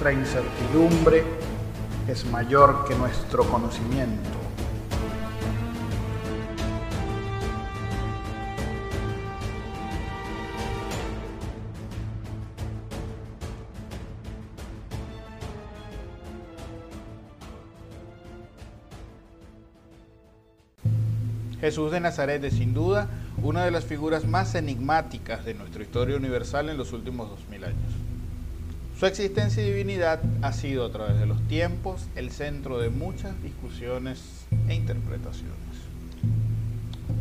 Nuestra incertidumbre es mayor que nuestro conocimiento. Jesús de Nazaret es sin duda una de las figuras más enigmáticas de nuestra historia universal en los últimos dos mil años. Su existencia y divinidad ha sido a través de los tiempos el centro de muchas discusiones e interpretaciones.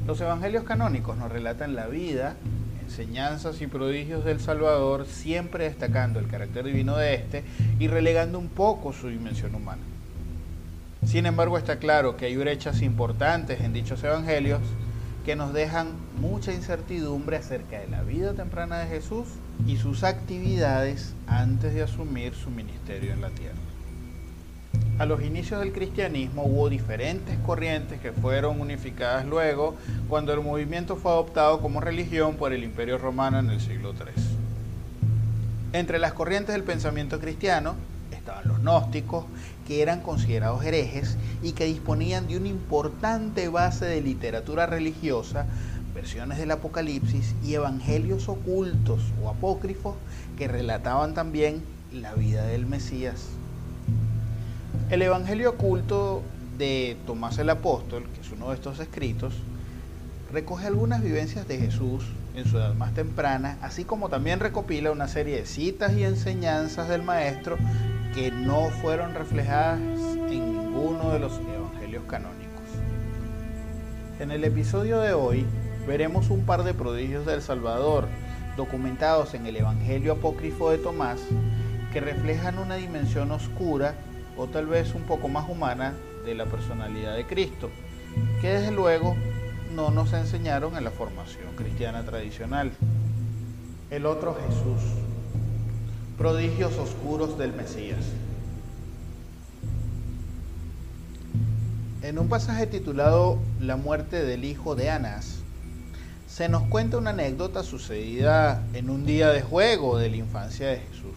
Los evangelios canónicos nos relatan la vida, enseñanzas y prodigios del Salvador, siempre destacando el carácter divino de éste y relegando un poco su dimensión humana. Sin embargo, está claro que hay brechas importantes en dichos evangelios que nos dejan mucha incertidumbre acerca de la vida temprana de Jesús y sus actividades antes de asumir su ministerio en la tierra. A los inicios del cristianismo hubo diferentes corrientes que fueron unificadas luego cuando el movimiento fue adoptado como religión por el Imperio Romano en el siglo III. Entre las corrientes del pensamiento cristiano estaban los gnósticos, que eran considerados herejes y que disponían de una importante base de literatura religiosa, versiones del Apocalipsis y evangelios ocultos o apócrifos que relataban también la vida del Mesías. El evangelio oculto de Tomás el Apóstol, que es uno de estos escritos, recoge algunas vivencias de Jesús en su edad más temprana, así como también recopila una serie de citas y enseñanzas del Maestro que no fueron reflejadas en ninguno de los evangelios canónicos. En el episodio de hoy veremos un par de prodigios del Salvador documentados en el Evangelio apócrifo de Tomás que reflejan una dimensión oscura o tal vez un poco más humana de la personalidad de Cristo, que desde luego no nos enseñaron en la formación cristiana tradicional. El otro Jesús, prodigios oscuros del Mesías. En un pasaje titulado La muerte del hijo de Anás, se nos cuenta una anécdota sucedida en un día de juego de la infancia de Jesús.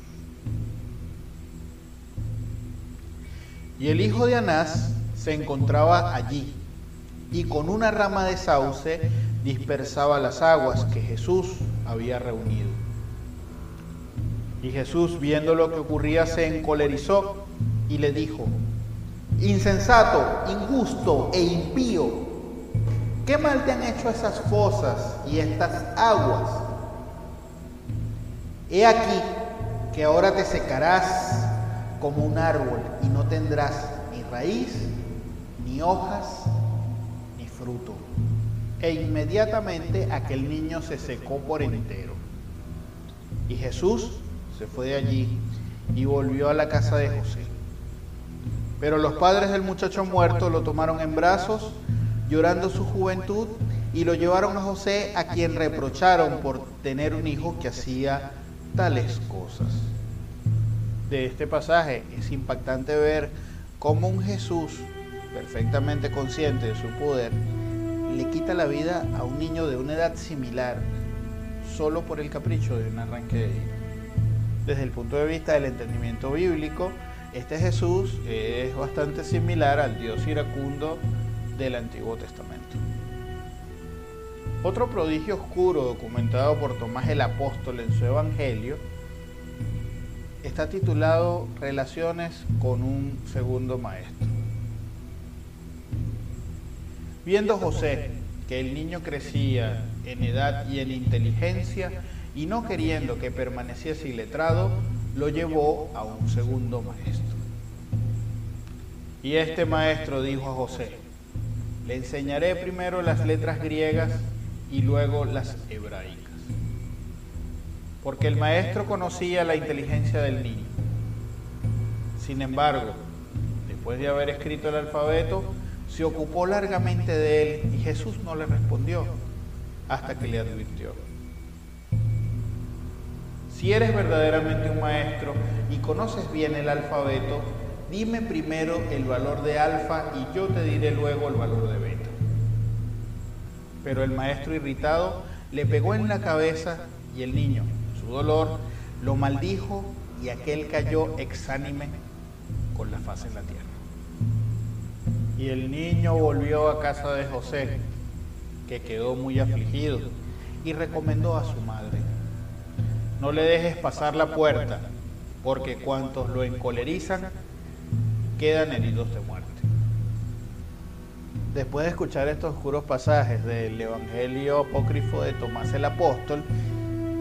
Y el hijo de Anás se encontraba allí y con una rama de sauce dispersaba las aguas que Jesús había reunido. Y Jesús, viendo lo que ocurría, se encolerizó y le dijo, insensato, injusto e impío, ¿qué mal te han hecho esas fosas y estas aguas? He aquí que ahora te secarás como un árbol y no tendrás ni raíz, ni hojas, ni fruto. E inmediatamente aquel niño se secó por entero. Y Jesús se fue de allí y volvió a la casa de José. Pero los padres del muchacho muerto lo tomaron en brazos, llorando su juventud, y lo llevaron a José, a quien reprocharon por tener un hijo que hacía tales cosas. De este pasaje es impactante ver cómo un Jesús, perfectamente consciente de su poder, le quita la vida a un niño de una edad similar, solo por el capricho de un arranque de ira desde el punto de vista del entendimiento bíblico, este Jesús es bastante similar al Dios iracundo del Antiguo Testamento. Otro prodigio oscuro documentado por Tomás el Apóstol en su Evangelio está titulado Relaciones con un segundo maestro. Viendo José que el niño crecía en edad y en inteligencia y no queriendo que permaneciese iletrado, lo llevó a un segundo maestro. Y este maestro dijo a José, le enseñaré primero las letras griegas y luego las hebraicas. Porque el maestro conocía la inteligencia del niño. Sin embargo, después de haber escrito el alfabeto, se ocupó largamente de él y Jesús no le respondió hasta que le advirtió. Si eres verdaderamente un maestro y conoces bien el alfabeto, dime primero el valor de alfa y yo te diré luego el valor de beta. Pero el maestro irritado le pegó en la cabeza y el niño, su dolor, lo maldijo y aquel cayó exánime con la faz en la tierra. Y el niño volvió a casa de José, que quedó muy afligido, y recomendó a su madre, no le dejes pasar la puerta, porque cuantos lo encolerizan quedan heridos de muerte. Después de escuchar estos oscuros pasajes del Evangelio apócrifo de Tomás el Apóstol,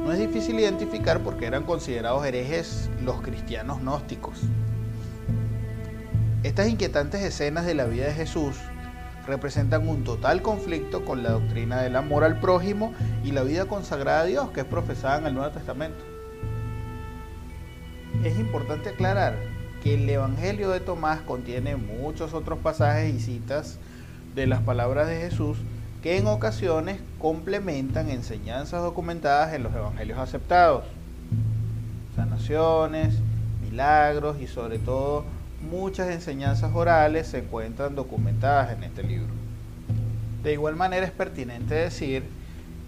no es difícil identificar por qué eran considerados herejes los cristianos gnósticos. Estas inquietantes escenas de la vida de Jesús representan un total conflicto con la doctrina del amor al prójimo y la vida consagrada a Dios que es profesada en el Nuevo Testamento. Es importante aclarar que el Evangelio de Tomás contiene muchos otros pasajes y citas de las palabras de Jesús que en ocasiones complementan enseñanzas documentadas en los evangelios aceptados. Sanaciones, milagros y sobre todo muchas enseñanzas orales se encuentran documentadas en este libro. De igual manera es pertinente decir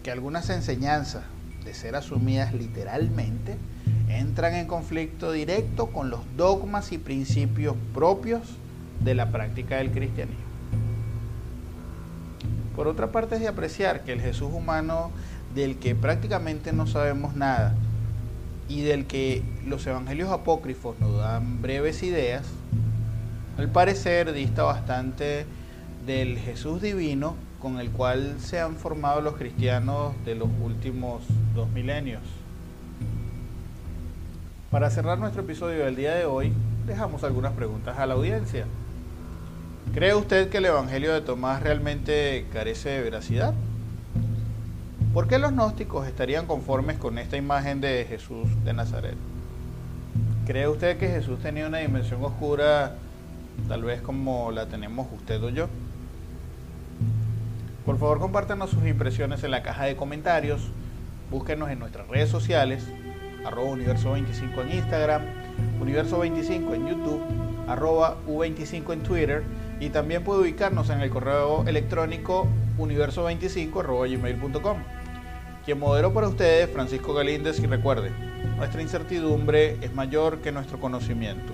que algunas enseñanzas, de ser asumidas literalmente, entran en conflicto directo con los dogmas y principios propios de la práctica del cristianismo. Por otra parte es de apreciar que el Jesús humano del que prácticamente no sabemos nada y del que los evangelios apócrifos nos dan breves ideas, al parecer dista bastante del Jesús divino con el cual se han formado los cristianos de los últimos dos milenios. Para cerrar nuestro episodio del día de hoy, dejamos algunas preguntas a la audiencia. ¿Cree usted que el Evangelio de Tomás realmente carece de veracidad? ¿Por qué los gnósticos estarían conformes con esta imagen de Jesús de Nazaret? ¿Cree usted que Jesús tenía una dimensión oscura tal vez como la tenemos usted o yo? Por favor, compártanos sus impresiones en la caja de comentarios, búsquenos en nuestras redes sociales, arroba universo 25 en Instagram, universo 25 en YouTube, arroba u25 en Twitter y también puede ubicarnos en el correo electrónico universo25 gmail.com. Quien moderó para ustedes, Francisco Galíndez, y recuerde, nuestra incertidumbre es mayor que nuestro conocimiento.